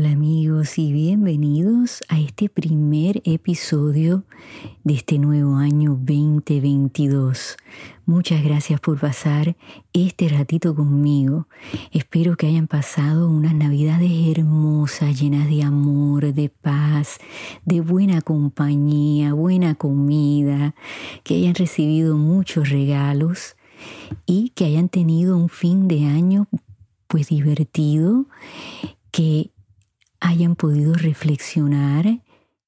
Hola amigos y bienvenidos a este primer episodio de este nuevo año 2022. Muchas gracias por pasar este ratito conmigo. Espero que hayan pasado unas navidades hermosas, llenas de amor, de paz, de buena compañía, buena comida, que hayan recibido muchos regalos y que hayan tenido un fin de año pues divertido que hayan podido reflexionar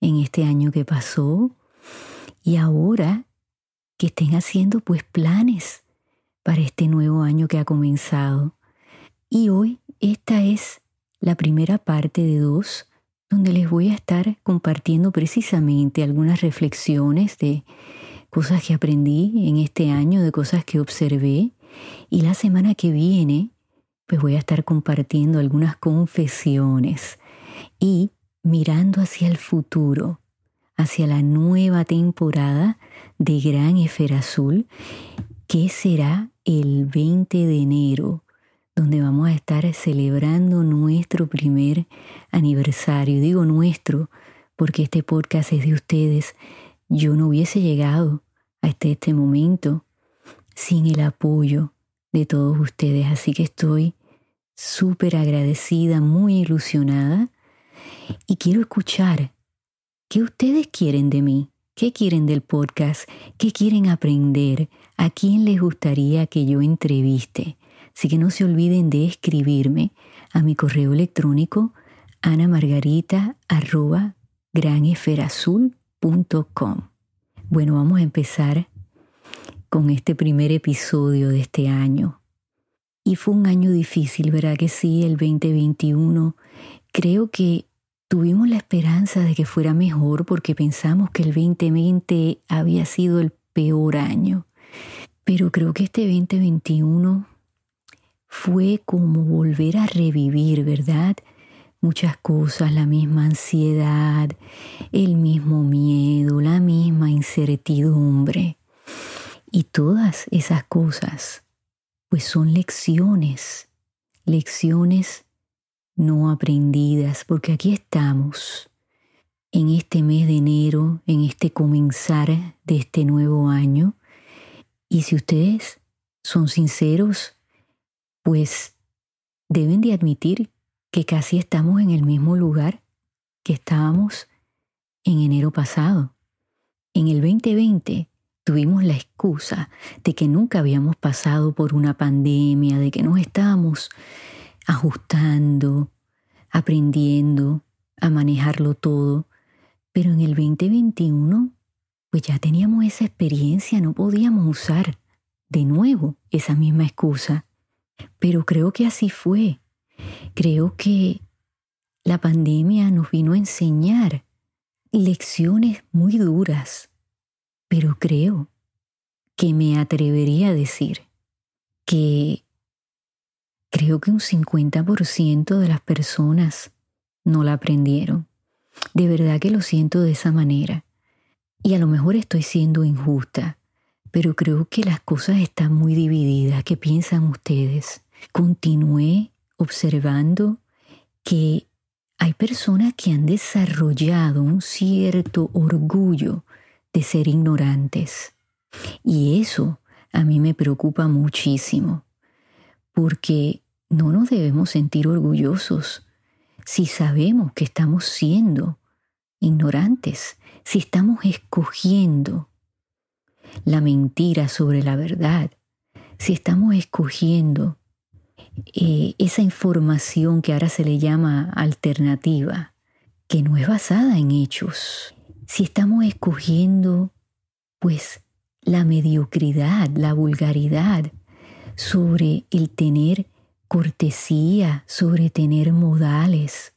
en este año que pasó y ahora que estén haciendo pues planes para este nuevo año que ha comenzado. Y hoy esta es la primera parte de dos donde les voy a estar compartiendo precisamente algunas reflexiones de cosas que aprendí en este año, de cosas que observé. Y la semana que viene, pues voy a estar compartiendo algunas confesiones y mirando hacia el futuro, hacia la nueva temporada de Gran Esfera Azul, que será el 20 de enero, donde vamos a estar celebrando nuestro primer aniversario. Digo nuestro porque este podcast es de ustedes. Yo no hubiese llegado hasta este momento sin el apoyo de todos ustedes, así que estoy súper agradecida, muy ilusionada y quiero escuchar qué ustedes quieren de mí, qué quieren del podcast, qué quieren aprender, a quién les gustaría que yo entreviste. Así que no se olviden de escribirme a mi correo electrónico anamargarita.granesferazul.com. Bueno, vamos a empezar con este primer episodio de este año. Y fue un año difícil, ¿verdad que sí? El 2021. Creo que Tuvimos la esperanza de que fuera mejor porque pensamos que el 2020 había sido el peor año. Pero creo que este 2021 fue como volver a revivir, ¿verdad? Muchas cosas, la misma ansiedad, el mismo miedo, la misma incertidumbre. Y todas esas cosas, pues son lecciones, lecciones no aprendidas, porque aquí estamos en este mes de enero, en este comenzar de este nuevo año. Y si ustedes son sinceros, pues deben de admitir que casi estamos en el mismo lugar que estábamos en enero pasado. En el 2020 tuvimos la excusa de que nunca habíamos pasado por una pandemia, de que nos estábamos ajustando, aprendiendo a manejarlo todo. Pero en el 2021, pues ya teníamos esa experiencia, no podíamos usar de nuevo esa misma excusa. Pero creo que así fue. Creo que la pandemia nos vino a enseñar lecciones muy duras, pero creo que me atrevería a decir que creo que un 50% de las personas no la aprendieron. De verdad que lo siento de esa manera. Y a lo mejor estoy siendo injusta, pero creo que las cosas están muy divididas. ¿Qué piensan ustedes? Continué observando que hay personas que han desarrollado un cierto orgullo de ser ignorantes. Y eso a mí me preocupa muchísimo, porque no nos debemos sentir orgullosos si sabemos que estamos siendo ignorantes, si estamos escogiendo la mentira sobre la verdad, si estamos escogiendo eh, esa información que ahora se le llama alternativa, que no es basada en hechos, si estamos escogiendo pues la mediocridad, la vulgaridad sobre el tener cortesía, sobre tener modales,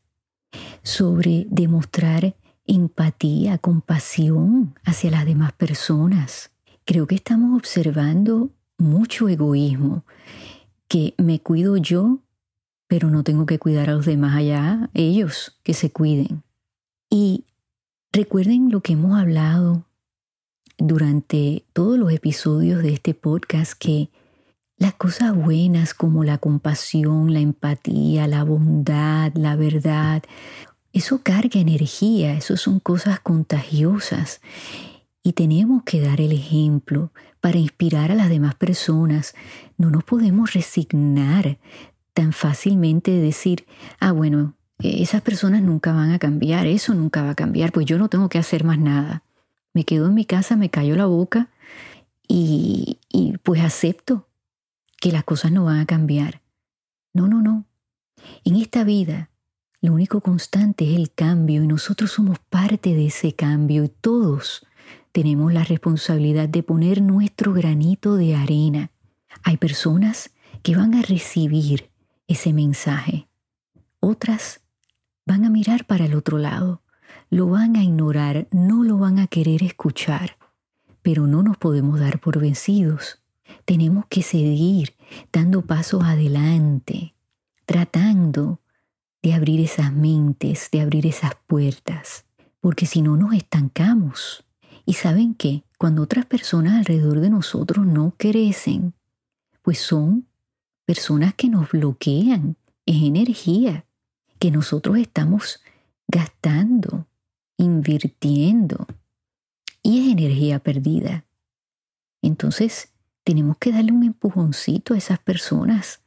sobre demostrar empatía, compasión hacia las demás personas. Creo que estamos observando mucho egoísmo, que me cuido yo, pero no tengo que cuidar a los demás allá, ellos que se cuiden. Y recuerden lo que hemos hablado durante todos los episodios de este podcast, que las cosas buenas como la compasión, la empatía, la bondad, la verdad, eso carga energía, eso son cosas contagiosas. Y tenemos que dar el ejemplo para inspirar a las demás personas. No nos podemos resignar tan fácilmente de decir, ah, bueno, esas personas nunca van a cambiar, eso nunca va a cambiar, pues yo no tengo que hacer más nada. Me quedo en mi casa, me callo la boca y, y pues acepto que las cosas no van a cambiar. No, no, no. En esta vida lo único constante es el cambio y nosotros somos parte de ese cambio y todos tenemos la responsabilidad de poner nuestro granito de arena. Hay personas que van a recibir ese mensaje. Otras van a mirar para el otro lado, lo van a ignorar, no lo van a querer escuchar. Pero no nos podemos dar por vencidos. Tenemos que seguir dando pasos adelante, tratando de abrir esas mentes, de abrir esas puertas, porque si no nos estancamos. Y saben qué, cuando otras personas alrededor de nosotros no crecen, pues son personas que nos bloquean, es energía que nosotros estamos gastando, invirtiendo, y es energía perdida. Entonces, tenemos que darle un empujoncito a esas personas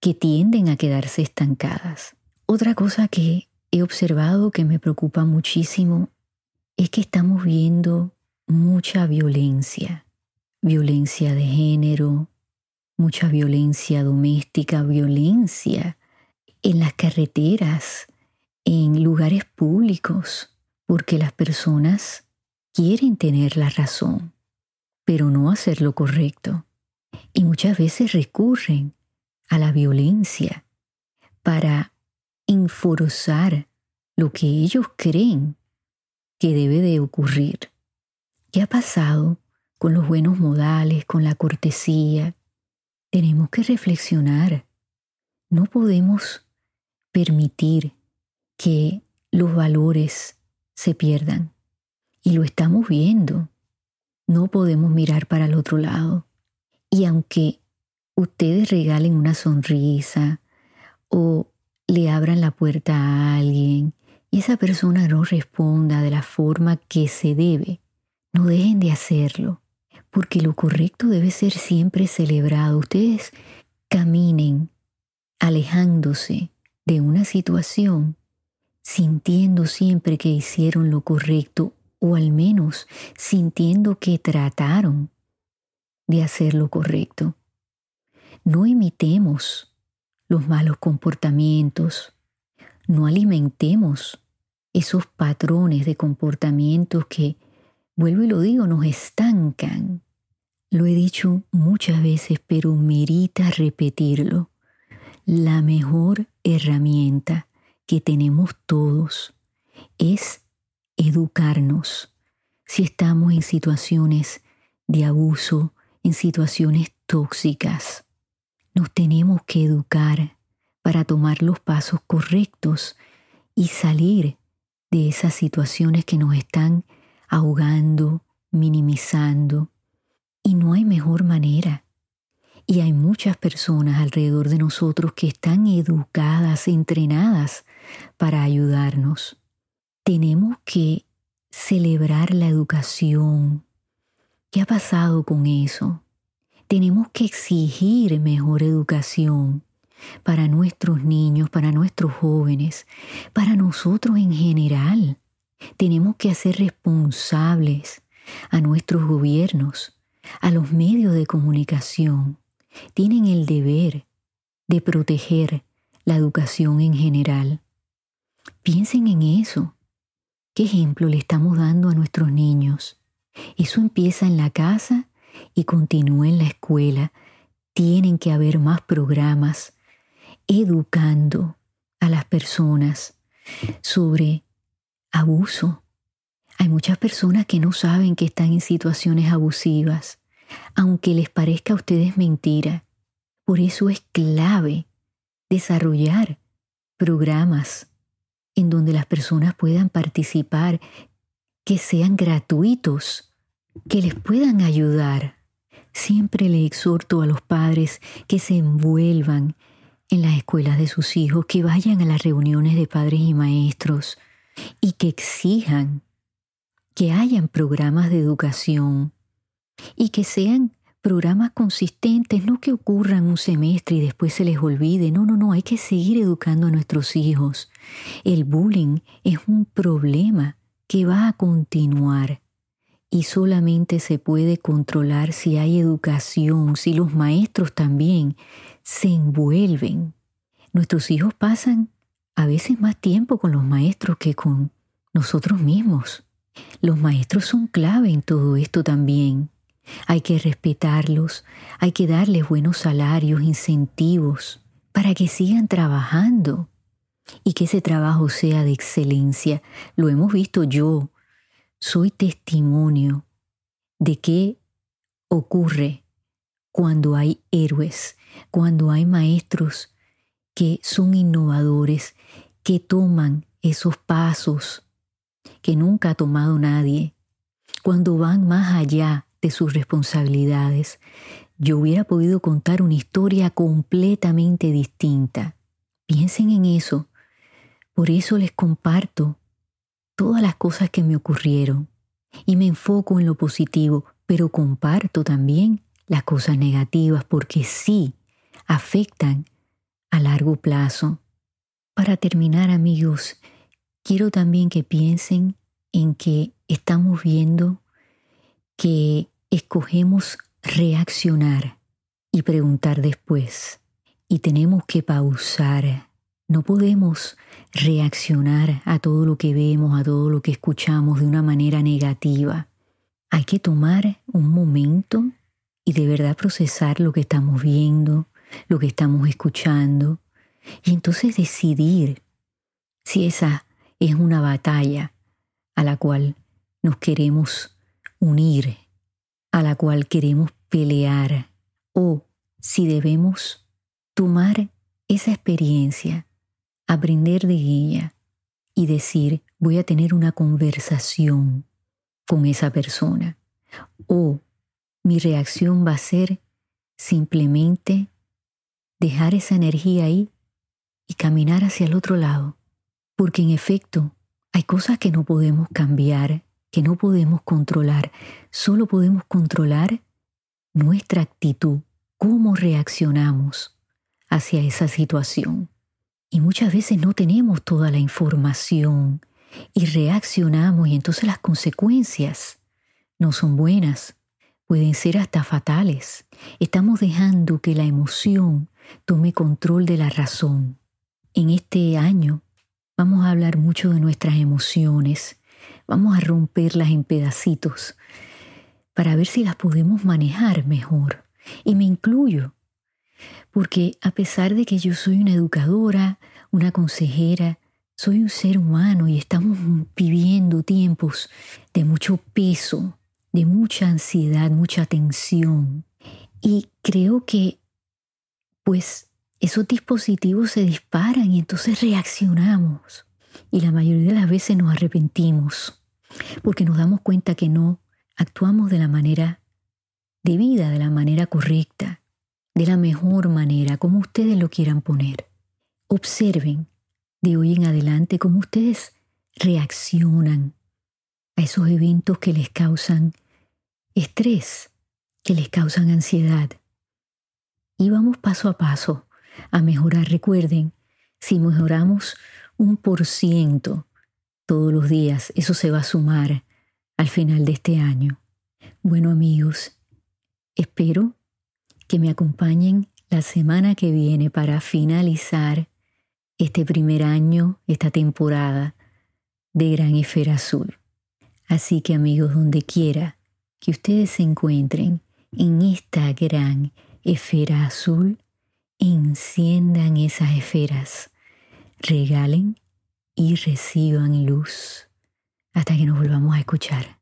que tienden a quedarse estancadas. Otra cosa que he observado que me preocupa muchísimo es que estamos viendo mucha violencia, violencia de género, mucha violencia doméstica, violencia en las carreteras, en lugares públicos, porque las personas quieren tener la razón, pero no hacer lo correcto. Y muchas veces recurren a la violencia para enforzar lo que ellos creen que debe de ocurrir. ¿Qué ha pasado con los buenos modales, con la cortesía? Tenemos que reflexionar. No podemos permitir que los valores se pierdan. Y lo estamos viendo. No podemos mirar para el otro lado. Y aunque ustedes regalen una sonrisa o le abran la puerta a alguien y esa persona no responda de la forma que se debe, no dejen de hacerlo, porque lo correcto debe ser siempre celebrado. Ustedes caminen alejándose de una situación sintiendo siempre que hicieron lo correcto o al menos sintiendo que trataron de hacer lo correcto. No imitemos los malos comportamientos. No alimentemos esos patrones de comportamientos que, vuelvo y lo digo, nos estancan. Lo he dicho muchas veces, pero merita repetirlo. La mejor herramienta que tenemos todos es educarnos. Si estamos en situaciones de abuso, en situaciones tóxicas, nos tenemos que educar para tomar los pasos correctos y salir de esas situaciones que nos están ahogando, minimizando. Y no hay mejor manera. Y hay muchas personas alrededor de nosotros que están educadas, entrenadas para ayudarnos. Tenemos que celebrar la educación. ¿Qué ha pasado con eso? tenemos que exigir mejor educación para nuestros niños, para nuestros jóvenes, para nosotros en general. Tenemos que ser responsables a nuestros gobiernos, a los medios de comunicación. Tienen el deber de proteger la educación en general. Piensen en eso. ¿Qué ejemplo le estamos dando a nuestros niños? Eso empieza en la casa y continúa en la escuela. Tienen que haber más programas educando a las personas sobre abuso. Hay muchas personas que no saben que están en situaciones abusivas, aunque les parezca a ustedes mentira. Por eso es clave desarrollar programas en donde las personas puedan participar, que sean gratuitos, que les puedan ayudar. Siempre le exhorto a los padres que se envuelvan en las escuelas de sus hijos, que vayan a las reuniones de padres y maestros y que exijan que hayan programas de educación y que sean programas consistentes, no que ocurran un semestre y después se les olvide. No, no, no, hay que seguir educando a nuestros hijos. El bullying es un problema que va a continuar y solamente se puede controlar si hay educación, si los maestros también se envuelven. Nuestros hijos pasan a veces más tiempo con los maestros que con nosotros mismos. Los maestros son clave en todo esto también. Hay que respetarlos, hay que darles buenos salarios, incentivos, para que sigan trabajando y que ese trabajo sea de excelencia. Lo hemos visto yo. Soy testimonio de qué ocurre cuando hay héroes, cuando hay maestros que son innovadores, que toman esos pasos que nunca ha tomado nadie, cuando van más allá de sus responsabilidades, yo hubiera podido contar una historia completamente distinta. Piensen en eso. Por eso les comparto todas las cosas que me ocurrieron y me enfoco en lo positivo, pero comparto también las cosas negativas porque sí afectan a largo plazo. Para terminar, amigos, quiero también que piensen en que estamos viendo que escogemos reaccionar y preguntar después. Y tenemos que pausar. No podemos reaccionar a todo lo que vemos, a todo lo que escuchamos de una manera negativa. Hay que tomar un momento y de verdad procesar lo que estamos viendo, lo que estamos escuchando, y entonces decidir si esa es una batalla a la cual nos queremos unir, a la cual queremos pelear, o si debemos tomar esa experiencia, aprender de ella y decir, voy a tener una conversación con esa persona, o mi reacción va a ser simplemente dejar esa energía ahí y caminar hacia el otro lado, porque en efecto hay cosas que no podemos cambiar que no podemos controlar, solo podemos controlar nuestra actitud, cómo reaccionamos hacia esa situación. Y muchas veces no tenemos toda la información y reaccionamos y entonces las consecuencias no son buenas, pueden ser hasta fatales. Estamos dejando que la emoción tome control de la razón. En este año vamos a hablar mucho de nuestras emociones Vamos a romperlas en pedacitos para ver si las podemos manejar mejor. Y me incluyo, porque a pesar de que yo soy una educadora, una consejera, soy un ser humano y estamos viviendo tiempos de mucho peso, de mucha ansiedad, mucha tensión. Y creo que, pues, esos dispositivos se disparan y entonces reaccionamos. Y la mayoría de las veces nos arrepentimos porque nos damos cuenta que no actuamos de la manera debida, de la manera correcta, de la mejor manera, como ustedes lo quieran poner. Observen de hoy en adelante cómo ustedes reaccionan a esos eventos que les causan estrés, que les causan ansiedad. Y vamos paso a paso a mejorar. Recuerden, si mejoramos un por ciento todos los días, eso se va a sumar al final de este año. Bueno amigos, espero que me acompañen la semana que viene para finalizar este primer año, esta temporada de Gran Esfera Azul. Así que amigos, donde quiera que ustedes se encuentren en esta gran esfera azul, enciendan esas esferas, regalen y reciban luz hasta que nos volvamos a escuchar.